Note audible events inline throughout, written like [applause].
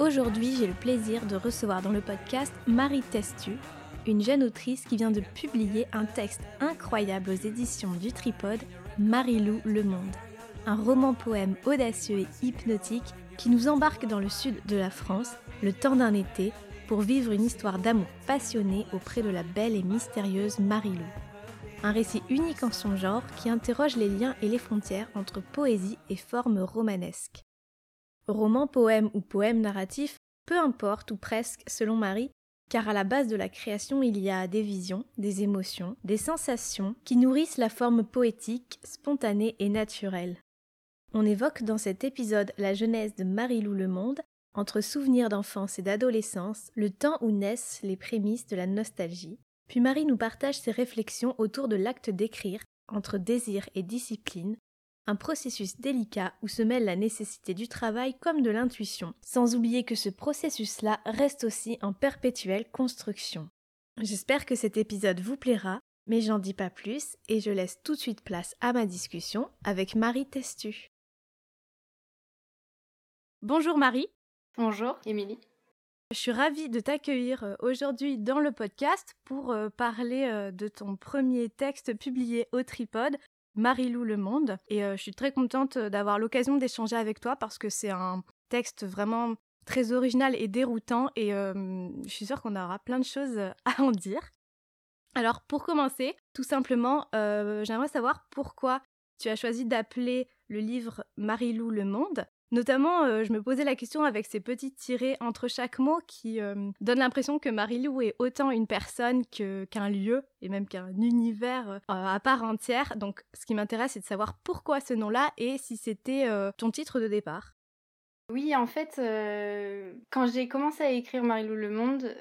Aujourd'hui, j'ai le plaisir de recevoir dans le podcast Marie Testu, une jeune autrice qui vient de publier un texte incroyable aux éditions du Tripode, Marie-Lou Le Monde. Un roman-poème audacieux et hypnotique qui nous embarque dans le sud de la France, le temps d'un été, pour vivre une histoire d'amour passionné auprès de la belle et mystérieuse Marie-Lou. Un récit unique en son genre qui interroge les liens et les frontières entre poésie et forme romanesque. Roman, poème ou poème narratif, peu importe ou presque selon Marie, car à la base de la création il y a des visions, des émotions, des sensations qui nourrissent la forme poétique, spontanée et naturelle. On évoque dans cet épisode la genèse de Marie-Lou Le Monde, entre souvenirs d'enfance et d'adolescence, le temps où naissent les prémices de la nostalgie. Puis Marie nous partage ses réflexions autour de l'acte d'écrire, entre désir et discipline, un processus délicat où se mêle la nécessité du travail comme de l'intuition, sans oublier que ce processus-là reste aussi en perpétuelle construction. J'espère que cet épisode vous plaira, mais j'en dis pas plus et je laisse tout de suite place à ma discussion avec Marie Testu. Bonjour Marie. Bonjour Émilie. Je suis ravie de t'accueillir euh, aujourd'hui dans le podcast pour euh, parler euh, de ton premier texte publié au Tripode, Marie-Lou Le Monde. Et euh, je suis très contente euh, d'avoir l'occasion d'échanger avec toi parce que c'est un texte vraiment très original et déroutant et euh, je suis sûre qu'on aura plein de choses à en dire. Alors pour commencer, tout simplement, j'aimerais savoir pourquoi tu as choisi d'appeler le livre Marie-Lou Le Monde Notamment, euh, je me posais la question avec ces petits tirés entre chaque mot qui euh, donnent l'impression que Marie-Lou est autant une personne qu'un lieu et même qu'un univers euh, à part entière. Donc, ce qui m'intéresse, c'est de savoir pourquoi ce nom-là et si c'était ton titre de départ. Oui, en fait, quand j'ai commencé à écrire Marie-Lou Le Monde,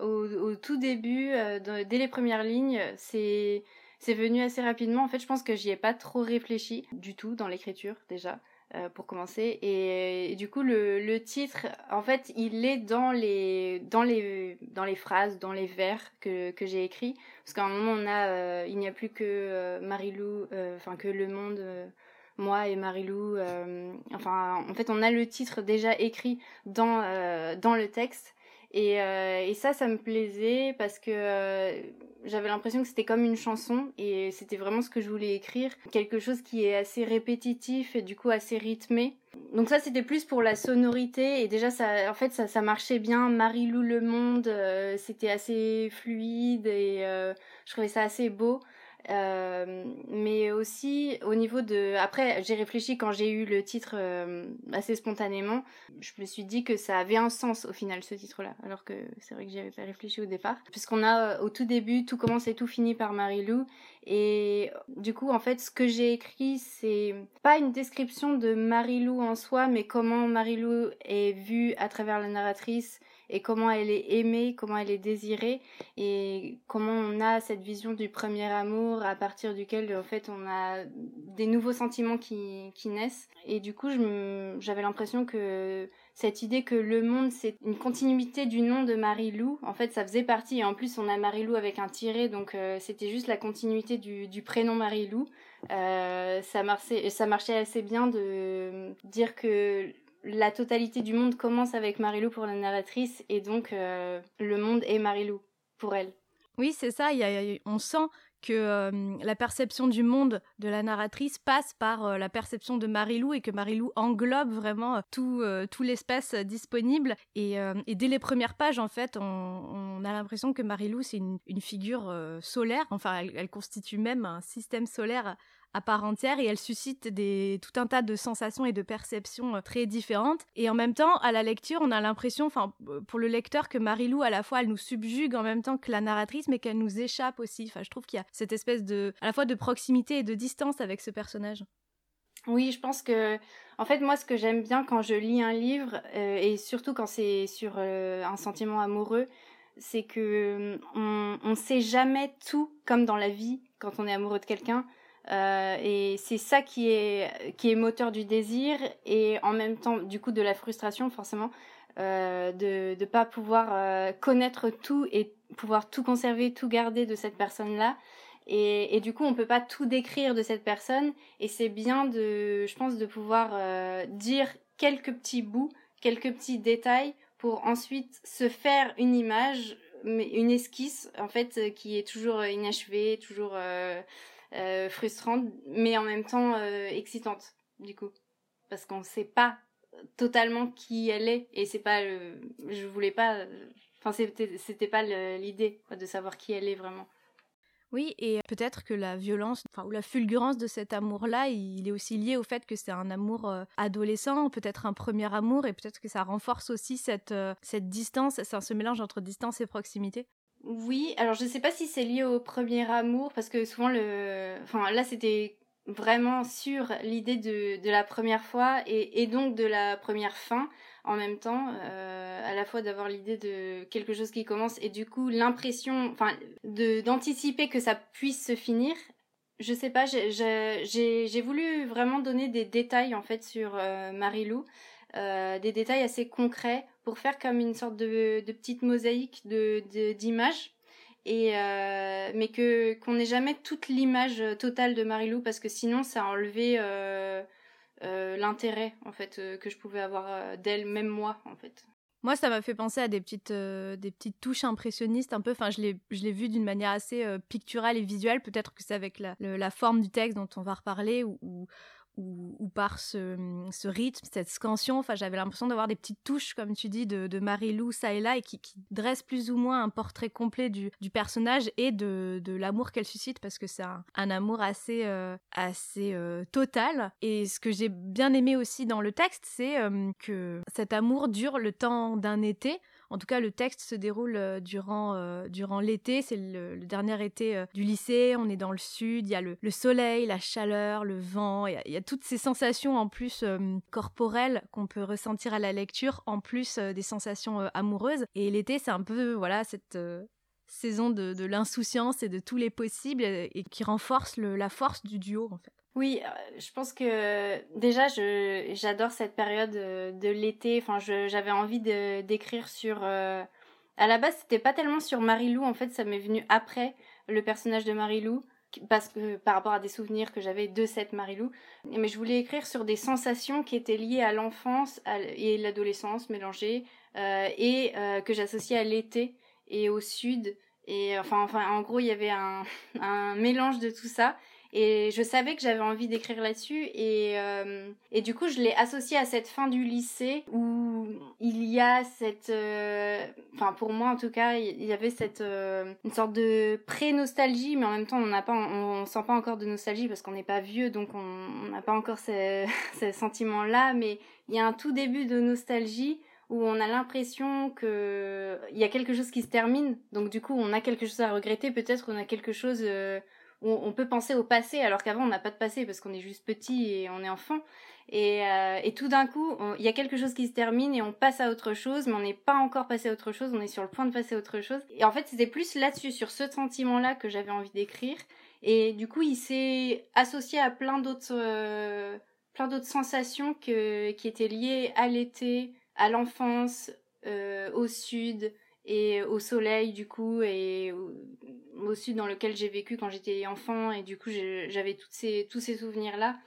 au, tout début, dès les premières lignes, c'est venu assez rapidement. En fait, je pense que j'y ai pas trop réfléchi du tout dans l'écriture déjà. Euh, pour commencer. Et, du coup, le, le, titre, en fait, il est dans les, dans les, dans les phrases, dans les vers que, que j'ai écrits. Parce qu'à un moment, on a, euh, il n'y a plus que euh, Marilou, enfin, que le monde, moi et Marilou. enfin, en fait, on a le titre déjà écrit dans, dans le texte. Et, et, ça, ça me plaisait parce que j'avais l'impression que c'était comme une chanson et c'était vraiment ce que je voulais écrire. Quelque chose qui est assez répétitif et du coup assez rythmé. Donc ça c'était plus pour la sonorité et déjà ça en fait ça, ça marchait bien. Marie-Lou Le Monde euh, c'était assez fluide et euh, je trouvais ça assez beau. Euh, mais aussi au niveau de après j'ai réfléchi quand j'ai eu le titre euh, assez spontanément. Je me suis dit que ça avait un sens au final ce titre là alors que c'est vrai que j'avais pas réfléchi au départ. Puisqu'on a euh, au tout début tout commence et tout fini par Marie-Lou. Et du coup en fait ce que j'ai écrit c'est pas une description de Marie-Lou en soi mais comment Marie-Lou est vue à travers la narratrice et comment elle est aimée, comment elle est désirée et comment on a cette vision du premier amour à partir duquel en fait on a des nouveaux sentiments qui, naissent. Et du coup j'avais l'impression que cette idée que le monde c'est une continuité du nom de Marie-Lou en fait ça faisait partie. Et en plus on a Marie-Lou avec un tiré donc euh, c'était juste la continuité du, prénom Marie-Lou. Euh, ça marchait assez bien de dire que la totalité du monde commence avec Marilou pour la narratrice et donc euh, le monde est Marilou pour elle. Oui, c'est ça. on sent que euh, la perception du monde de la narratrice passe par euh, la perception de Marilou et que Marilou englobe vraiment tout, l'espace disponible. Et, dès les premières pages, en fait, on, a l'impression que Marilou, c'est une, figure solaire. Enfin, elle, constitue même un système solaire à part entière et elle suscite tout un tas de sensations et de perceptions euh, très différentes. Et en même temps, à la lecture, on a l'impression, enfin, euh, pour le lecteur, que Marilou, à la fois, elle nous subjugue en même temps que la narratrice, mais qu'elle nous échappe aussi. Enfin, je trouve qu'il y a cette espèce de, à la fois de proximité et de distance avec ce personnage. Oui, je pense que, en fait, moi, ce que j'aime bien quand je lis un livre, euh, et surtout quand c'est sur un sentiment amoureux, c'est que on, on sait jamais tout comme dans la vie quand on est amoureux de quelqu'un. Euh, et c'est ça qui est qui est moteur du désir et en même temps du coup de la frustration forcément euh, de ne pas pouvoir euh, connaître tout et pouvoir tout conserver, tout garder de cette personne-là. Et, et, du coup, on peut pas tout décrire de cette personne. Et c'est bien de, je pense, de pouvoir euh, dire quelques petits bouts, quelques petits détails pour ensuite se faire une image, une esquisse, en fait, qui est toujours inachevée, toujours euh, euh, frustrante, mais en même temps excitante, du coup. Parce qu'on ne sait pas totalement qui elle est et c'est pas le je voulais pas enfin c'était pas l'idée de savoir qui elle est vraiment oui, et peut-être que la violence, enfin, ou la fulgurance de cet amour-là, il est aussi lié au fait que c'est un amour euh, adolescent, peut-être un premier amour, et peut-être que ça renforce aussi cette, euh, cette distance, c'est ce mélange entre distance et proximité. Oui, alors je sais pas si c'est lié au premier amour, parce que souvent le... Enfin, là c'était vraiment sur l'idée de, de la première fois et, et, donc de la première fin en même temps, euh, à la fois d'avoir l'idée de quelque chose qui commence et du coup l'impression, enfin, d'anticiper que ça puisse se finir. Je sais pas, j'ai voulu vraiment donner des détails en fait sur euh, Marilou, euh, des détails assez concrets pour faire comme une sorte de, petite mosaïque de d'images et euh, mais que qu'on n'ait jamais toute l'image totale de Marilou parce que sinon ça a enlevé euh, l'intérêt en fait que je pouvais avoir d'elle même moi en fait. Moi, ça m'a fait penser à des petites, des petites touches impressionnistes un peu. Enfin, je l'ai, je l'ai vu d'une manière assez picturale et visuelle. Peut-être que c'est avec la, la, forme du texte dont on va reparler ou, ou, par ce, rythme, cette scansion. Enfin, j'avais l'impression d'avoir des petites touches, comme tu dis, de, Marie-Lou, ça et là, et qui, dressent plus ou moins un portrait complet du, personnage et de, de l'amour qu'elle suscite, parce que c'est un, un, amour assez, euh, assez euh, total. Et ce que j'ai bien aimé aussi dans le texte, c'est euh, que cet amour dure le temps d'un été. En tout cas, le texte se déroule euh, durant, euh, durant l'été. C'est le, dernier été euh, du lycée. On est dans le sud. Il y a le, soleil, la chaleur, le vent. Il y a, toutes ces sensations en plus corporelles qu'on peut ressentir à la lecture, en plus des sensations amoureuses. Et l'été, c'est un peu voilà cette saison de, de l'insouciance et de tous les possibles et qui renforce la force du duo en fait. Oui, euh, je pense que déjà je j'adore cette période euh, de l'été. Enfin, j'avais envie de d'écrire sur. Euh, à la base, c'était pas tellement sur Marilou. En fait, ça m'est venu après le personnage de Marilou parce que par rapport à des souvenirs que j'avais de cette Marilou. Mais je voulais écrire sur des sensations qui étaient liées à l'enfance et l'adolescence mélangées et que j'associais à l'été et au sud. Et enfin, enfin, en gros, il y avait un, [laughs] un mélange de tout ça. Et je savais que j'avais envie d'écrire là-dessus et, euh, et du coup je l'ai associé à cette fin du lycée où il y a cette... Euh, enfin pour moi en tout cas, il y avait cette... Euh, une sorte de pré-nostalgie mais en même temps on n'a pas on, sent pas encore de nostalgie parce qu'on n'est pas vieux donc on n'a pas encore ces, [laughs] ces sentiments-là. Mais il y a un tout début de nostalgie où on a l'impression que il y a quelque chose qui se termine. Donc du coup on a quelque chose à regretter. Peut-être on a quelque chose on, peut penser au passé alors qu'avant on n'a pas de passé parce qu'on est juste petit et on est enfant. Et, euh, tout d'un coup, il y a quelque chose qui se termine et on passe à autre chose, mais on n'est pas encore passé à autre chose, on est sur le point de passer à autre chose. Et en fait, c'était plus là-dessus, sur ce sentiment-là que j'avais envie d'écrire. Et du coup, il s'est associé à plein d'autres, euh, plein d'autres sensations qui étaient liées à l'été, à l'enfance, euh, au sud, et au soleil du coup et au, sud dans lequel j'ai vécu quand j'étais enfant et du coup j'avais ces tous ces souvenirs là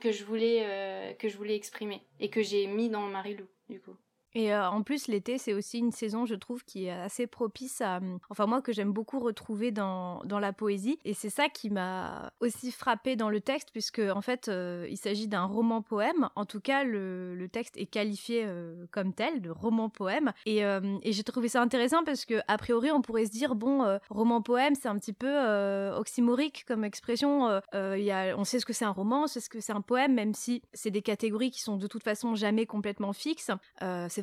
que je voulais euh, que je voulais exprimer et que j'ai mis dans Marilou du coup. Et euh, en plus, l'été, c'est aussi une saison, je trouve, qui est assez propice à... Hum, enfin, moi, que j'aime beaucoup retrouver dans, dans la poésie. Et c'est ça qui m'a aussi frappé dans le texte, puisque, en fait, euh, il s'agit d'un roman-poème. En tout cas, le, le texte est qualifié euh, comme tel, de roman-poème. Et, et j'ai trouvé ça intéressant parce que, a priori, on pourrait se dire, bon, roman-poème, c'est un petit peu oxymorique comme expression. Y a, on sait ce que c'est un roman, on sait ce que c'est un poème, même si c'est des catégories qui sont de toute façon jamais complètement fixes.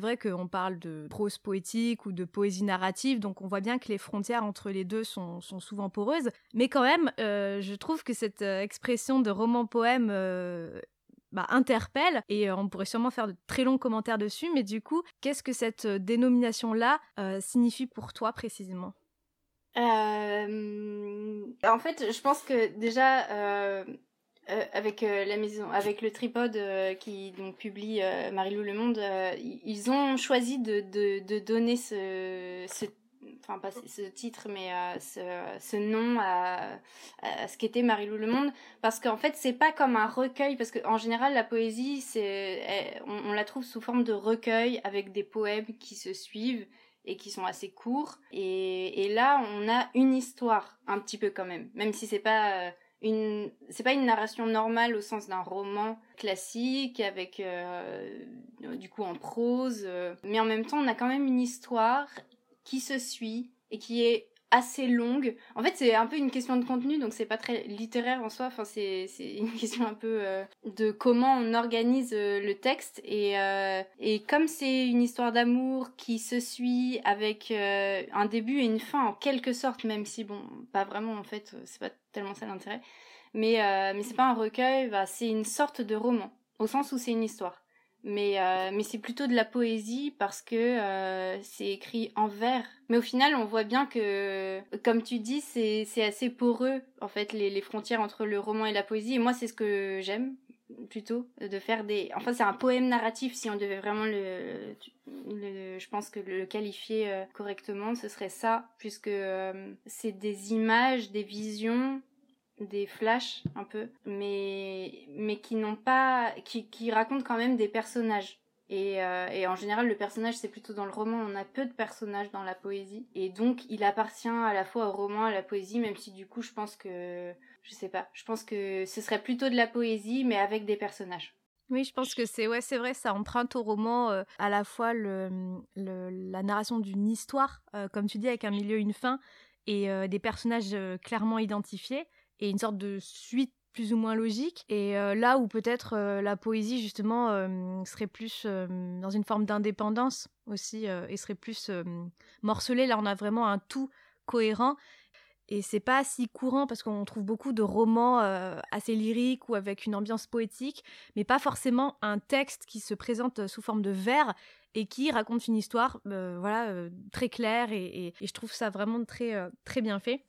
Vrai qu'on parle de prose poétique ou de poésie narrative, donc on voit bien que les frontières entre les deux sont, souvent poreuses. Mais quand même, euh, je trouve que cette euh, expression de roman-poème euh, bah, interpelle et on pourrait sûrement faire de très longs commentaires dessus. Mais du coup, qu'est-ce que cette dénomination-là signifie pour toi précisément? En fait, je pense que déjà euh, avec euh, la maison, avec le tripode euh, qui donc publie Marie-Lou Le Monde, ils ont choisi de, de, de donner ce, ce enfin pas ce titre mais ce, ce, nom à, à ce qu'était Marie-Lou Le Monde parce qu'en fait c'est pas comme un recueil parce qu'en général la poésie c'est on, on, la trouve sous forme de recueil avec des poèmes qui se suivent et qui sont assez courts. Et, et là on a une histoire un petit peu quand même même si c'est pas une c'est pas une narration normale au sens d'un roman classique avec euh, du coup en prose euh, mais en même temps on a quand même une histoire qui se suit et qui est assez longue. En fait, c'est un peu une question de contenu, donc c'est pas très littéraire en soi. Enfin, c'est [laughs] une question un peu euh, de comment on organise le texte et et comme c'est une histoire d'amour qui se suit avec un début et une fin en quelque sorte, même si bon, pas vraiment en fait, c'est pas tellement ça l'intérêt. Mais, euh, mais c'est pas un recueil, bah, c'est une sorte de roman, au sens où c'est une histoire. Mais, euh, mais c'est plutôt de la poésie parce que euh, c'est écrit en vers. Mais au final, on voit bien que, comme tu dis, c'est, assez poreux, en fait, les, les frontières entre le roman et la poésie. Et moi, c'est ce que j'aime, plutôt, de faire des... Enfin, c'est un poème narratif, si on devait vraiment le... le je pense que le qualifier euh, correctement, ce serait ça, puisque euh, c'est des images, des visions des flashs un peu, mais, mais qui n'ont pas, qui, qui racontent quand même des personnages. Et, euh, et, en général, le personnage, c'est plutôt dans le roman, on a peu de personnages dans la poésie. Et donc, il appartient à la fois au roman, à la poésie, même si du coup, je pense que, je sais pas, je pense que ce serait plutôt de la poésie, mais avec des personnages. Oui, je pense que c'est ouais, c'est vrai, ça emprunte au roman euh, à la fois le, le, la narration d'une histoire, euh, comme tu dis, avec un milieu, une fin, et des personnages clairement identifiés et une sorte de suite plus ou moins logique. Et euh, là où peut-être euh, la poésie, justement, euh, serait plus dans une forme d'indépendance aussi, et serait plus morcelée, là on a vraiment un tout cohérent. Et c'est pas si courant parce qu'on trouve beaucoup de romans assez lyriques ou avec une ambiance poétique, mais pas forcément un texte qui se présente sous forme de vers et qui raconte une histoire voilà très claire et, et, je trouve ça vraiment très très bien fait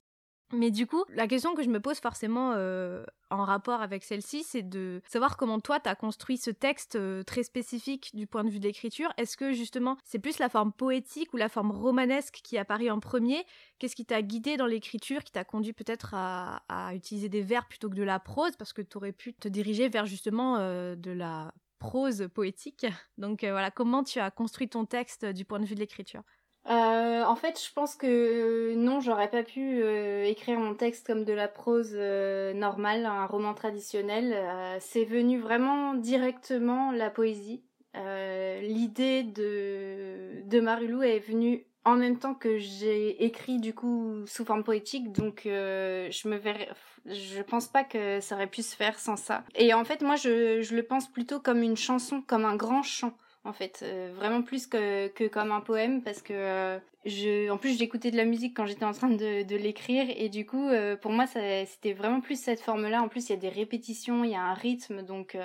mais du coup, la question que je me pose forcément euh, en rapport avec celle-ci, c'est de savoir comment toi, tu as construit ce texte euh, très spécifique du point de vue de l'écriture. Est-ce que justement, c'est plus la forme poétique ou la forme romanesque qui apparaît en premier? Qu'est-ce qui t'a guidé dans l'écriture, qui t'a conduit peut-être à, utiliser des vers plutôt que de la prose? Parce que tu aurais pu te diriger vers justement euh, de la prose poétique. [laughs] Donc voilà, comment tu as construit ton texte du point de vue de l'écriture? Euh, en fait, je pense que euh, non, j'aurais pas pu euh, écrire mon texte comme de la prose normale, un roman traditionnel. c'est venu vraiment directement la poésie. L'idée de, de Marilou est venue en même temps que j'ai écrit du coup sous forme poétique, donc je me verrais, je pense pas que ça aurait pu se faire sans ça. Et en fait, moi, je, je le pense plutôt comme une chanson, comme un grand chant en fait, euh, vraiment plus que, comme un poème parce que euh, en plus j'écoutais de la musique quand j'étais en train de, de l'écrire et du coup euh, pour moi c'était vraiment plus cette forme-là. En plus il y a des répétitions, il y a un rythme donc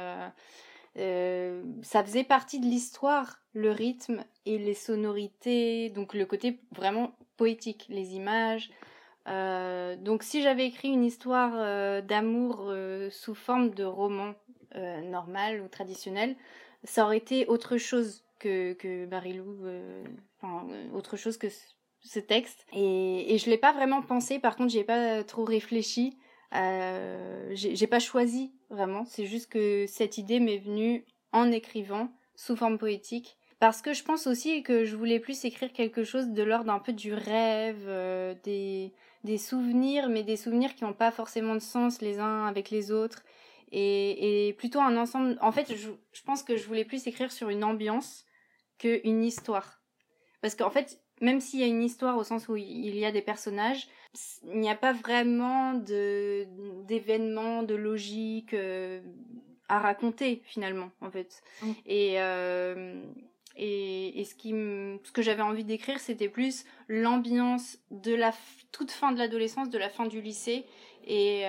ça faisait partie de l'histoire, le rythme et les sonorités, donc le côté vraiment poétique, les images. donc si j'avais écrit une histoire d'amour sous forme de roman normal ou traditionnel, ça aurait été autre chose que, que euh, enfin, euh, autre chose que ce, texte. Et, et je l'ai pas vraiment pensé, par contre, j'y ai pas trop réfléchi. Euh, j'ai pas choisi vraiment, c'est juste que cette idée m'est venue en écrivant sous forme poétique. Parce que je pense aussi que je voulais plus écrire quelque chose de l'ordre un peu du rêve, des, des souvenirs, mais des souvenirs qui n'ont pas forcément de sens les uns avec les autres et, et plutôt un ensemble. En fait, je, je, pense que je voulais plus écrire sur une ambiance qu'une histoire. Parce qu'en fait, même s'il y a une histoire au sens où il y a des personnages, il n'y a pas vraiment de d'événements, de logique euh, à raconter finalement, en fait. Mm. Et euh, et, et, ce qui ce que j'avais envie d'écrire, c'était plus l'ambiance de la toute fin de l'adolescence, de la fin du lycée, et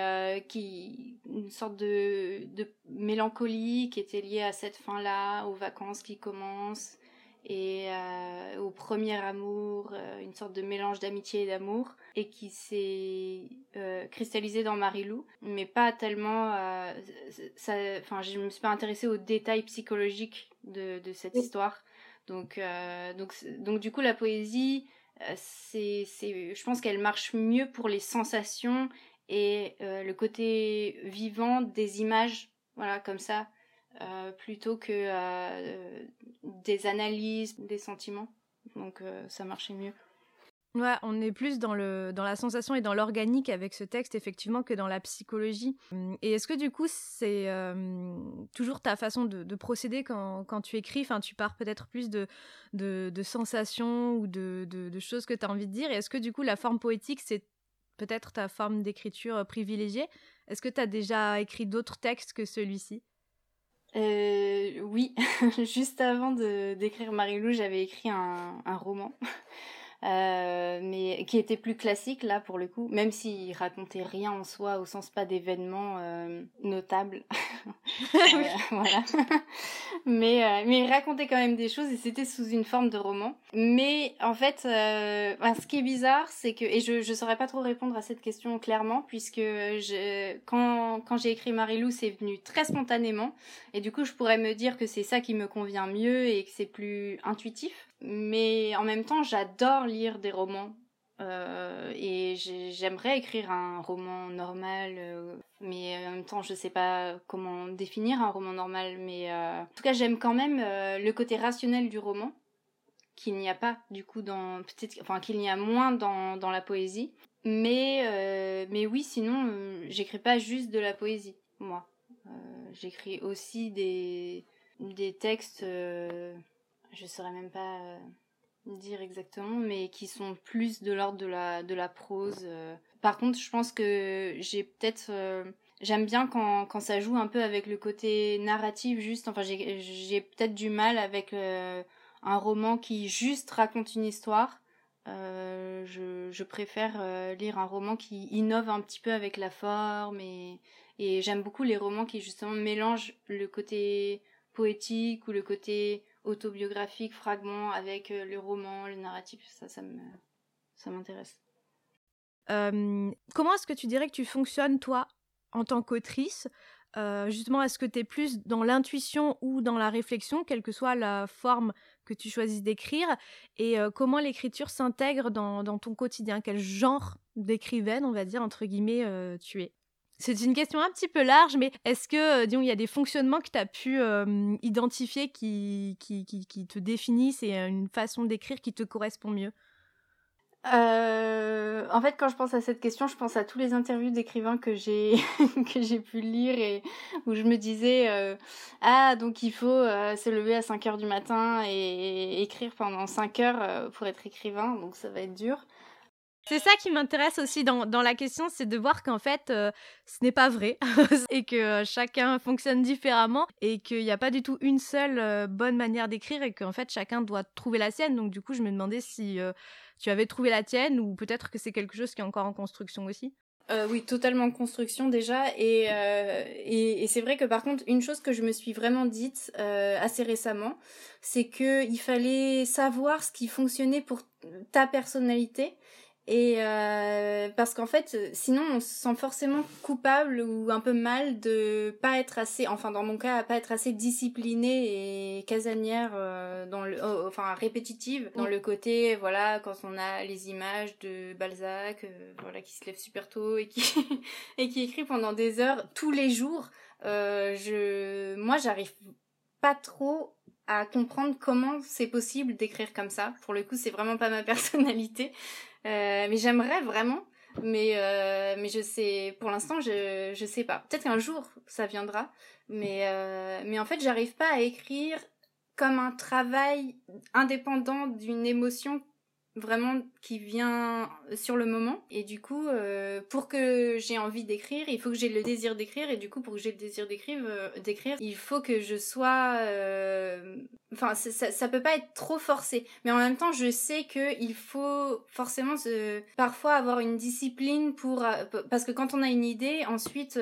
qui une sorte de, de mélancolie qui était liée à cette fin-là, aux vacances qui commencent et euh, au premier amour, euh, une sorte de mélange d'amitié et d'amour, et qui s'est euh, cristallisé dans Marilou, mais pas tellement. ça, enfin, je me suis pas intéressée aux détails psychologiques de, de cette histoire. Donc, donc, donc, du coup, la poésie, c'est, c'est, je pense qu'elle marche mieux pour les sensations et le côté vivant des images, voilà, comme ça. Euh, plutôt que euh, des analyses, des sentiments. Donc euh, ça marchait mieux. Ouais, on est plus dans, le, dans la sensation et dans l'organique avec ce texte, effectivement, que dans la psychologie. Et est-ce que du coup, c'est toujours ta façon de, procéder quand, quand, tu écris? Enfin, Tu pars peut-être plus de, de, de, sensations ou de, de choses que tu as envie de dire. Et est-ce que du coup, la forme poétique, c'est peut-être ta forme d'écriture privilégiée. Est-ce que tu as déjà écrit d'autres textes que celui-ci? Euh, oui, [laughs] juste avant d'écrire Marie-Lou, j'avais écrit un roman. Euh, mais qui était plus classique là pour le coup, même s'il racontait rien en soi au sens pas d'événements euh, notables. [laughs] euh, voilà. mais euh, mais il racontait quand même des choses et c'était sous une forme de roman. Mais en fait, euh, ce qui est bizarre, c'est que et je je saurais pas trop répondre à cette question clairement puisque je, quand quand j'ai écrit Marie-Lou, c'est venu très spontanément et du coup je pourrais me dire que c'est ça qui me convient mieux et que c'est plus intuitif mais en même temps, j'adore lire des romans. Euh, et j'aimerais écrire un roman normal, euh, mais en même temps, je sais pas comment définir un roman normal. Mais euh, en tout cas, j'aime quand même le côté rationnel du roman, qu'il n'y a pas du coup dans peut-être, enfin qu'il y a moins dans, dans la poésie. Mais mais oui, sinon, j'écris pas juste de la poésie, moi. j'écris aussi des des textes je saurais même pas euh, dire exactement, mais qui sont plus de l'ordre de la, de la prose. Euh. Par contre, je pense que j'ai peut-être... Euh, j'aime bien quand, quand ça joue un peu avec le côté narratif, juste. Enfin, j'ai peut-être du mal avec un roman qui juste raconte une histoire. je, je, préfère lire un roman qui innove un petit peu avec la forme et, et j'aime beaucoup les romans qui justement mélangent le côté poétique ou le côté autobiographique, fragment avec euh, le roman, le narratif, ça, ça m'intéresse. Euh, comment est-ce que tu dirais que tu fonctionnes toi en tant qu'autrice? Euh, Justement, est-ce que tu es plus dans l'intuition ou dans la réflexion, quelle que soit la forme que tu choisis d'écrire? Et comment l'écriture s'intègre dans, dans, ton quotidien? Quel genre d'écrivaine, on va dire, entre guillemets, tu es? C'est une question un petit peu large, mais est-ce que, euh, disons, y a des fonctionnements que tu as pu euh, identifier qui, qui, qui, te définissent et une façon d'écrire qui te correspond mieux? Euh, en fait, quand je pense à cette question, je pense à tous les interviews d'écrivains que j'ai [laughs] que j'ai pu lire et où je me disais ah donc il faut se lever à 5 heures du matin et, écrire pendant 5 heures pour être écrivain, donc ça va être dur. C'est ça qui m'intéresse aussi dans, la question, c'est de voir qu'en fait, euh, ce n'est pas vrai [laughs] et que euh, chacun fonctionne différemment et qu'il n'y a pas du tout une seule euh, bonne manière d'écrire et qu'en fait, chacun doit trouver la sienne. Donc, du coup, je me demandais si tu avais trouvé la tienne ou peut-être que c'est quelque chose qui est encore en construction aussi. oui, totalement en construction déjà. Et c'est vrai que par contre, une chose que je me suis vraiment dite assez récemment, c'est qu'il fallait savoir ce qui fonctionnait pour ta personnalité et euh, parce qu'en fait, sinon on se sent forcément coupable ou un peu mal de pas être assez, enfin dans mon cas, pas être assez disciplinée et casanière euh, dans le, enfin répétitive dans le côté, voilà, quand on a les images de Balzac, euh, voilà, qui se lève super tôt et qui [laughs] et qui écrit pendant des heures tous les jours. je, moi, j'arrive pas trop à comprendre comment c'est possible d'écrire comme ça. Pour le coup, c'est vraiment pas ma [laughs] personnalité. Euh, mais j'aimerais vraiment. Mais, euh, mais je sais, pour l'instant, je, je sais pas. Peut-être qu'un jour, ça viendra. Mais, euh, mais en fait, j'arrive pas à écrire comme un travail indépendant d'une émotion vraiment qui vient sur le moment. Et du coup, euh, pour que j'ai envie d'écrire, il faut que j'ai le désir d'écrire. Et du coup, pour que j'ai le désir d'écrire, euh, d'écrire, il faut que je sois... Euh, enfin, ça, ça, peut pas être trop forcé. Mais en même temps, je sais que il faut forcément parfois avoir une discipline pour... Parce que quand on a une idée, ensuite,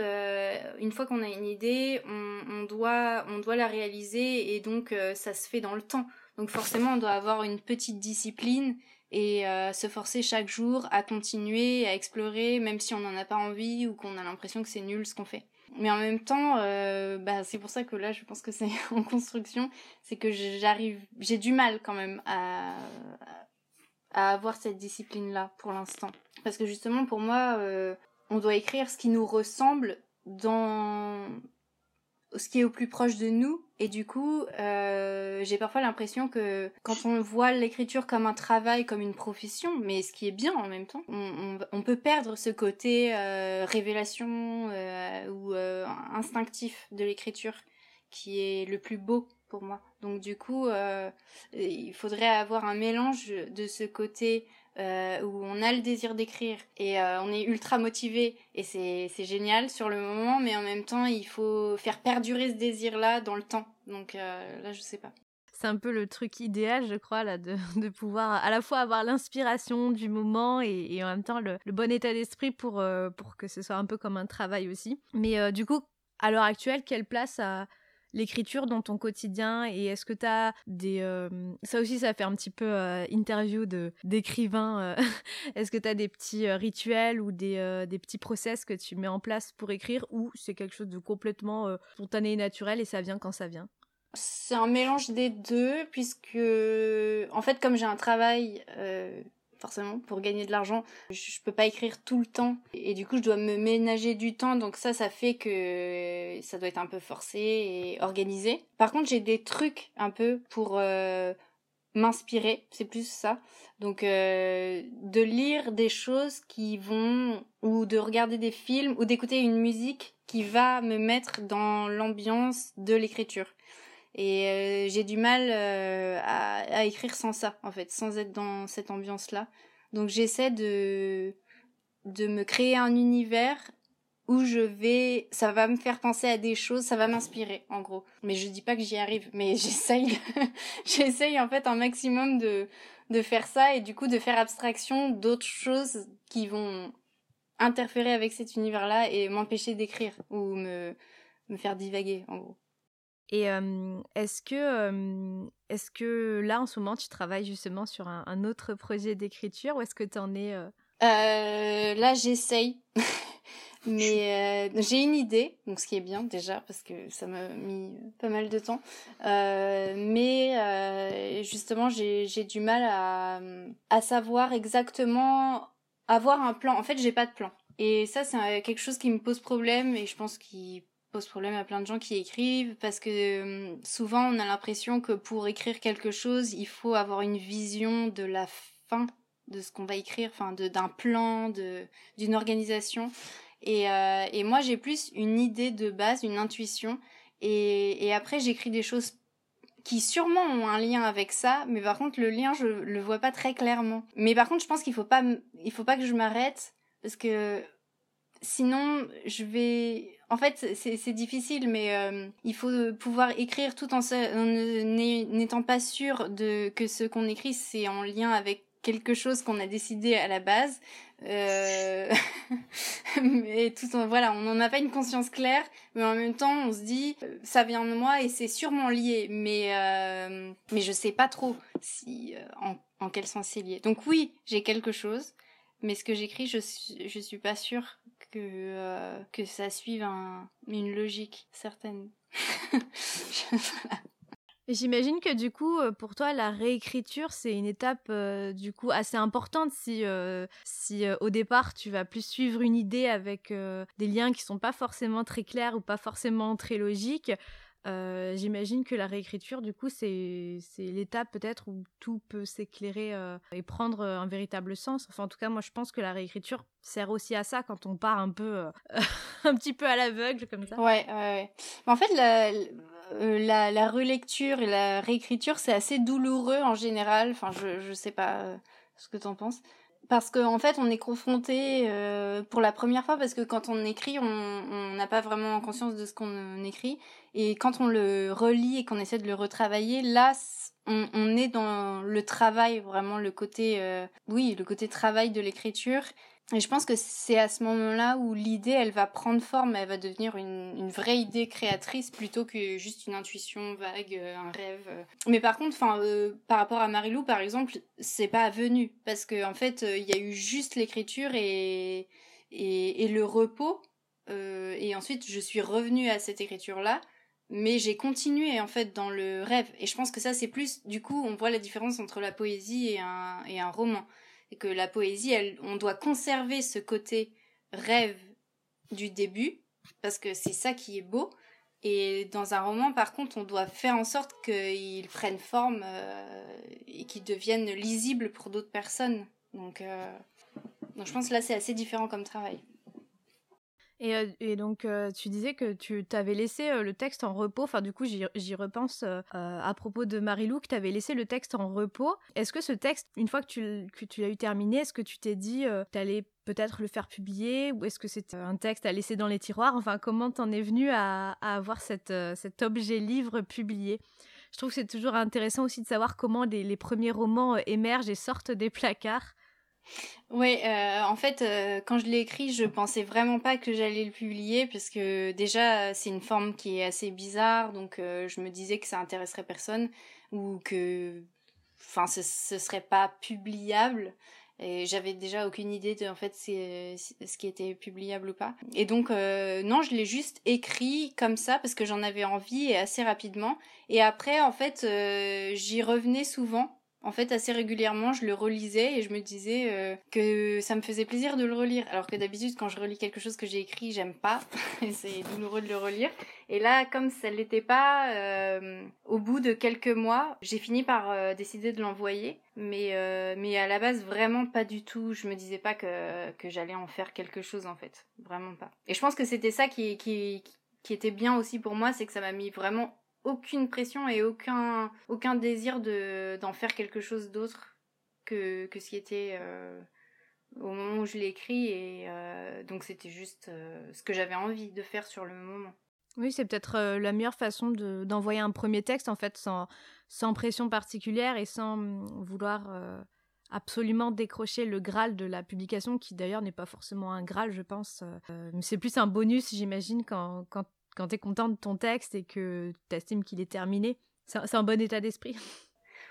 une fois qu'on a une idée, on, doit, on doit la réaliser. Et donc, ça se fait dans le temps. Donc forcément, on doit avoir une petite discipline et euh, se forcer chaque jour à continuer, à explorer, même si on n'en a pas envie ou qu'on a l'impression que c'est nul ce qu'on fait. Mais en même temps, euh, bah, c'est pour ça que là, je pense que c'est [laughs] en construction, c'est que j'arrive, j'ai du mal quand même à, à avoir cette discipline-là pour l'instant. Parce que justement, pour moi, euh, on doit écrire ce qui nous ressemble dans ce qui est au plus proche de nous. Et du coup, euh, j'ai parfois l'impression que quand on voit l'écriture comme un travail, comme une profession, mais ce qui est bien en même temps, on, peut perdre ce côté euh, révélation euh, ou instinctif de l'écriture qui est le plus beau pour moi. Donc du coup, il faudrait avoir un mélange de ce côté euh, où on a le désir d'écrire et euh, on est ultra motivé et c'est, génial sur le moment, mais en même temps, il faut faire perdurer ce désir-là dans le temps. Donc euh, là, je sais pas. C'est un peu le truc idéal, je crois, là, de, [laughs] de pouvoir à la fois avoir l'inspiration du moment et, et en même temps le, bon état d'esprit pour, pour que ce soit un peu comme un travail aussi. Mais du coup, à l'heure actuelle, quelle place a l'écriture dans ton quotidien et est-ce que tu as des euh, ça aussi ça fait un petit peu euh, interview de d'écrivain euh, [laughs] est-ce que tu as des petits rituels ou des, des petits process que tu mets en place pour écrire ou c'est quelque chose de complètement spontané et naturel et ça vient quand ça vient? C'est un mélange des deux puisque en fait comme j'ai un travail forcément pour gagner de l'argent je, peux pas écrire tout le temps. Et du coup je dois me ménager du temps donc ça ça fait que ça doit être un peu forcé et organisé. Par contre j'ai des trucs un peu pour euh, m'inspirer c'est plus ça. Donc euh, de lire des choses qui vont ou de regarder des films ou d'écouter une musique qui va me mettre dans l'ambiance de l'écriture et euh, j'ai du mal euh, à, à, écrire sans ça, en fait, sans être dans cette ambiance-là. Donc j'essaie de, de me créer un univers où je vais, ça va me faire penser à des choses, ça va m'inspirer, en gros. Mais je dis pas que j'y arrive, mais [laughs] j'essaye, j'essaye en fait un maximum de, de faire ça et du coup de faire abstraction d'autres choses qui vont interférer avec cet univers-là et m'empêcher d'écrire ou me, me faire divaguer, en gros. Et est-ce que, que là, en ce moment, tu travailles justement sur un, un autre projet d'écriture ou est-ce que tu en es euh... Là, j'essaye. [laughs] Mais j'ai une idée, donc ce qui est bien déjà, parce que ça m'a mis pas mal de temps. Euh, mais justement, j'ai du mal à, à savoir exactement avoir un plan. En fait, j'ai pas de plan. Et ça, c'est quelque chose qui me pose problème et je pense qu'il pose problème à plein de gens qui écrivent parce que euh, souvent on a l'impression que pour écrire quelque chose, il faut avoir une vision de la fin de ce qu'on va écrire, enfin d'un plan, d'une organisation. Et, euh, et moi j'ai plus une idée de base, une intuition. Et, et après j'écris des choses qui sûrement ont un lien avec ça, mais par contre le lien je le vois pas très clairement. Mais par contre je pense qu'il faut pas il faut pas que je m'arrête parce que sinon je vais en fait, c'est difficile, mais euh, il faut pouvoir écrire tout en, n'étant pas sûr de que ce qu'on écrit c'est en lien avec quelque chose qu'on a décidé à la base. Euh... [laughs] mais tout en, voilà, on n'en a pas une conscience claire, mais en même temps, on se dit euh, ça vient de moi et c'est sûrement lié, mais euh, mais je sais pas trop si euh, en, en quel sens c'est lié. Donc oui, j'ai quelque chose, mais ce que j'écris, je je suis pas sûre que, euh, que ça suive un, une logique certaine. [laughs] J'imagine que du coup, euh, pour toi, la réécriture, c'est une étape euh, du coup assez importante si, si au départ tu vas plus suivre une idée avec des liens qui sont pas forcément très clairs ou pas forcément très logiques. Euh, j'imagine que la réécriture, du coup, c'est l'étape peut-être où tout peut s'éclairer euh, et prendre euh, un véritable sens. Enfin, en tout cas, moi, je pense que la réécriture sert aussi à ça quand on part un peu, [laughs] un petit peu à l'aveugle comme ça. Ouais, ouais, ouais. En fait, la, relecture et la réécriture, c'est assez douloureux en général. Enfin, je, je sais pas ce que t'en penses. Parce qu'en en fait, on est confronté euh, pour la première fois, parce que quand on écrit, on n'a pas vraiment conscience de ce qu'on écrit. Et quand on le relit et qu'on essaie de le retravailler, là, on, on, est dans le travail, vraiment le côté, euh, oui, le côté travail de l'écriture. Et je pense que c'est à ce moment-là où l'idée, elle va prendre forme, elle va devenir une, une, vraie idée créatrice plutôt que juste une intuition vague, euh, un rêve. Mais par contre, enfin, euh, par rapport à Marilou, par exemple, c'est pas venu parce que en fait, euh, il y a eu juste l'écriture et, et, et le repos. et ensuite, je suis revenue à cette écriture-là mais j'ai continué en fait dans le rêve et je pense que ça c'est plus du coup on voit la différence entre la poésie et un, et un roman et que la poésie, on doit conserver ce côté rêve du début, parce que c'est ça qui est beau. Et dans un roman, par contre, on doit faire en sorte qu'il prenne forme euh, et qu'il devienne lisible pour d'autres personnes. Donc, euh, donc je pense que là, c'est assez différent comme travail. Et, euh, donc, euh, tu disais que tu t'avais laissé euh, le texte en repos. Enfin, du coup, j'y repense à propos de Marilou, que tu avais laissé le texte en repos. Est-ce que ce texte, une fois que tu, l'as eu terminé, est-ce que tu t'es dit que tu allais peut-être le faire publier Ou est-ce que c'est un texte à laisser dans les tiroirs? Enfin, comment t'en es venu à, avoir cet objet livre publié? Je trouve que c'est toujours intéressant aussi de savoir comment les premiers romans émergent et sortent des placards. Oui, euh, en fait, euh, quand je l'ai écrit, je pensais vraiment pas que j'allais le publier parce que déjà c'est une forme qui est assez bizarre, donc euh, je me disais que ça intéresserait personne ou que, enfin, ce, ce serait pas publiable. Et j'avais déjà aucune idée de en fait ce qui était publiable ou pas. Et donc non, je l'ai juste écrit comme ça parce que j'en avais envie et assez rapidement. Et après, en fait, j'y revenais souvent en fait, assez régulièrement, je le relisais et je me disais euh, que ça me faisait plaisir de le relire. Alors que d'habitude, quand je relis quelque chose que j'ai écrit, j'aime pas. [laughs] c'est douloureux de le relire. Et là, comme ça ne l'était pas, euh, au bout de quelques mois, j'ai fini par euh, décider de l'envoyer. Mais, mais à la base, vraiment pas du tout. Je me disais pas que, que j'allais en faire quelque chose, en fait. Vraiment pas. Et je pense que c'était ça qui, qui, qui était bien aussi pour moi, c'est que ça m'a mis vraiment aucune pression et aucun, aucun désir de, d'en faire quelque chose d'autre que, que ce qui était euh, au moment où je l'ai écrit. Et euh, donc c'était juste euh, ce que j'avais envie de faire sur le moment. Oui, c'est peut-être la meilleure façon de, d'envoyer un premier texte, en fait, sans, sans pression particulière et sans mm, vouloir absolument décrocher le Graal de la publication, qui d'ailleurs n'est pas forcément un Graal, je pense. mais c'est plus un bonus, j'imagine, quand, quand quand tu es content de ton texte et que tu estimes qu'il est terminé. C'est un bon état d'esprit. [laughs]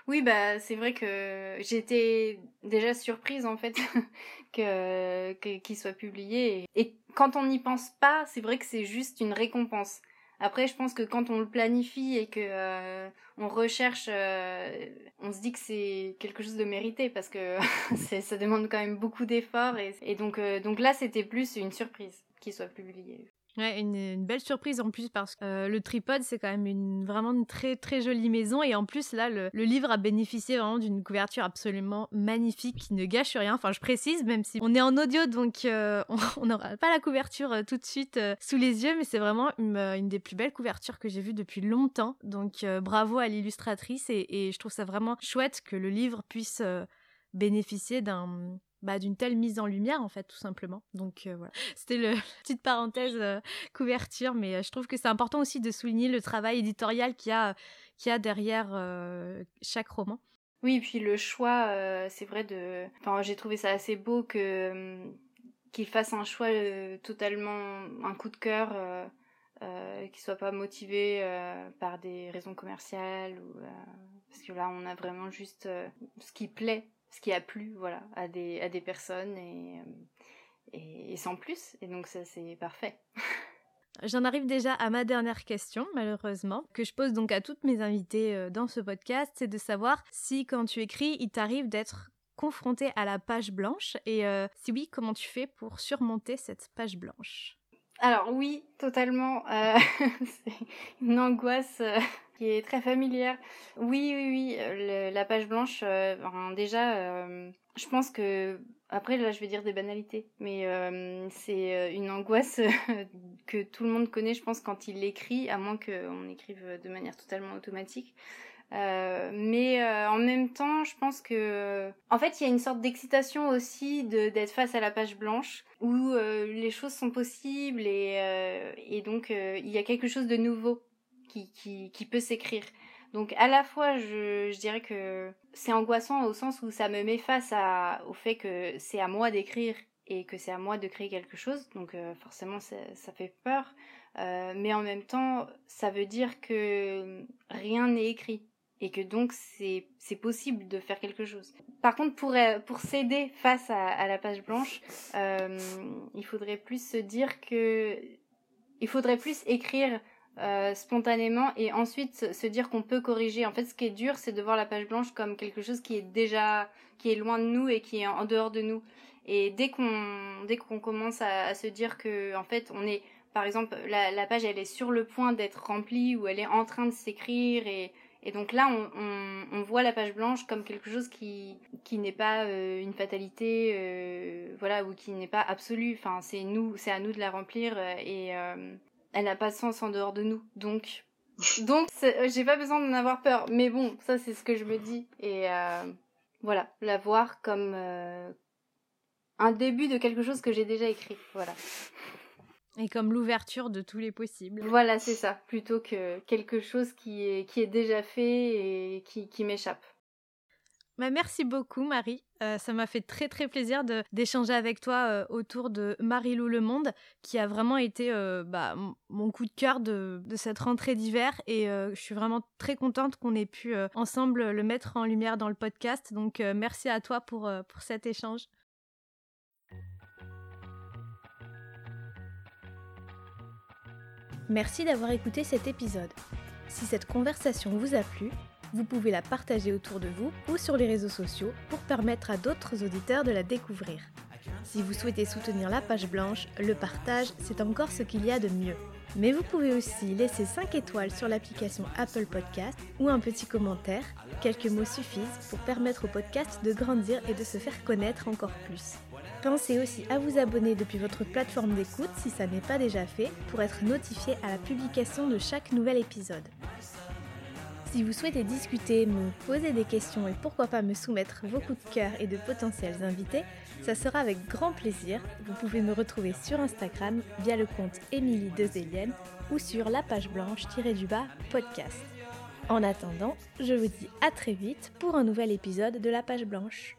Oui, bah c'est vrai que j'étais déjà surprise en fait [laughs] que qu'il soit publié et, quand on n'y pense pas, c'est vrai que c'est juste une récompense. Après, je pense que quand on le planifie et que euh, on recherche, euh, on se dit que c'est quelque chose de mérité parce que [laughs] ça demande quand même beaucoup d'efforts et, donc euh, donc là c'était plus une surprise qu'il soit publié. Ouais, une, belle surprise en plus parce que euh, le tripode c'est quand même une vraiment une très très jolie maison et en plus là le, livre a bénéficié vraiment d'une couverture absolument magnifique qui ne gâche rien. Enfin je précise même si on est en audio donc euh, [laughs] on n'aura pas la couverture euh, tout de suite sous les yeux mais c'est vraiment une, des plus belles couvertures que j'ai vues depuis longtemps. Donc bravo à l'illustratrice et, et, je trouve ça vraiment chouette que le livre puisse bénéficier d'un bah, d'une telle mise en lumière en fait tout simplement. Donc euh, voilà. C'était le [laughs] petite parenthèse euh, couverture mais euh, je trouve que c'est important aussi de souligner le travail éditorial qu'il y a qu'il a derrière chaque roman. Oui et puis le choix c'est vrai de enfin j'ai trouvé ça assez beau que qu'il fasse un choix totalement un coup de cœur euh, qui soit pas motivé par des raisons commerciales ou parce que là on a vraiment juste ce qui plaît ce qui a plu voilà à des à des personnes et, et, sans plus. Et donc ça c'est parfait. [laughs] J'en arrive déjà à ma dernière question, malheureusement, que je pose donc à toutes mes invitées euh, dans ce podcast, c'est de savoir si quand tu écris, il t'arrive d'être confronté à la page blanche. Et euh, si oui, comment tu fais pour surmonter cette page blanche? Alors oui, totalement. Euh, [laughs] c'est une angoisse qui est très familière. Oui, oui, oui, la page blanche, euh, déjà, euh, je pense que, après là je vais dire des banalités, mais euh, c'est une angoisse [laughs] que tout le monde connaît, je pense, quand il écrit, à moins qu'on écrive de manière totalement automatique. Mais en même temps, je pense que, en fait, il y a une sorte d'excitation aussi d'être face à la page blanche où les choses sont possibles et, et donc il y a quelque chose de nouveau qui, peut s'écrire. Donc à la fois, je, dirais que c'est angoissant au sens où ça me met face au fait que c'est à moi d'écrire et que c'est à moi de créer quelque chose. Donc forcément, ça, fait peur. Euh, mais en même temps, ça veut dire que rien n'est écrit et que donc c'est possible de faire quelque chose. Par contre, pour, euh, pour s'aider face à, la page blanche, euh, il faudrait plus se dire que il faudrait plus écrire euh, spontanément et ensuite se dire qu'on peut corriger. En fait, ce qui est dur, c'est de voir la page blanche comme quelque chose qui est déjà qui est loin de nous et qui est en dehors de nous. Et dès qu'on dès qu'on commence à, à, se dire que en fait on est par exemple, la, page, elle est sur le point d'être remplie ou elle est en train de s'écrire et, donc là, on, voit la page blanche comme quelque chose qui, qui n'est pas euh, une fatalité, euh, voilà, ou qui n'est pas absolu. Enfin, c'est nous, c'est à nous de la remplir euh, et elle n'a pas de sens en dehors de nous. Donc, donc, j'ai pas besoin d'en avoir peur. Mais bon, ça, c'est ce que je me dis et voilà, la voir comme un début de quelque chose que j'ai déjà écrit. Voilà. Et comme l'ouverture de tous les possibles. Voilà, c'est ça, plutôt que quelque chose qui est, qui est déjà fait et qui, qui m'échappe. Bah, merci beaucoup Marie, euh, ça m'a fait très très plaisir d'échanger avec toi euh, autour de Marie-Lou Le Monde, qui a vraiment été euh, bah, mon coup de cœur de, de cette rentrée d'hiver et je suis vraiment très contente qu'on ait pu ensemble le mettre en lumière dans le podcast. Donc merci à toi pour, pour cet échange. Merci d'avoir écouté cet épisode. Si cette conversation vous a plu, vous pouvez la partager autour de vous ou sur les réseaux sociaux pour permettre à d'autres auditeurs de la découvrir. Si vous souhaitez soutenir la page blanche, le partage, c'est encore ce qu'il y a de mieux. Mais vous pouvez aussi laisser 5 étoiles sur l'application Apple Podcast ou un petit commentaire. Quelques mots suffisent pour permettre au podcast de grandir et de se faire connaître encore plus. Pensez aussi à vous abonner depuis votre plateforme d'écoute si ça n'est pas déjà fait pour être notifié à la publication de chaque nouvel épisode. Si vous souhaitez discuter, me poser des questions et pourquoi pas me soumettre vos coups de cœur et de potentiels invités, ça sera avec grand plaisir. Vous pouvez me retrouver sur Instagram via le compte Émilie Dezelienne ou sur la page blanche-du-bas podcast. En attendant, je vous dis à très vite pour un nouvel épisode de la page blanche.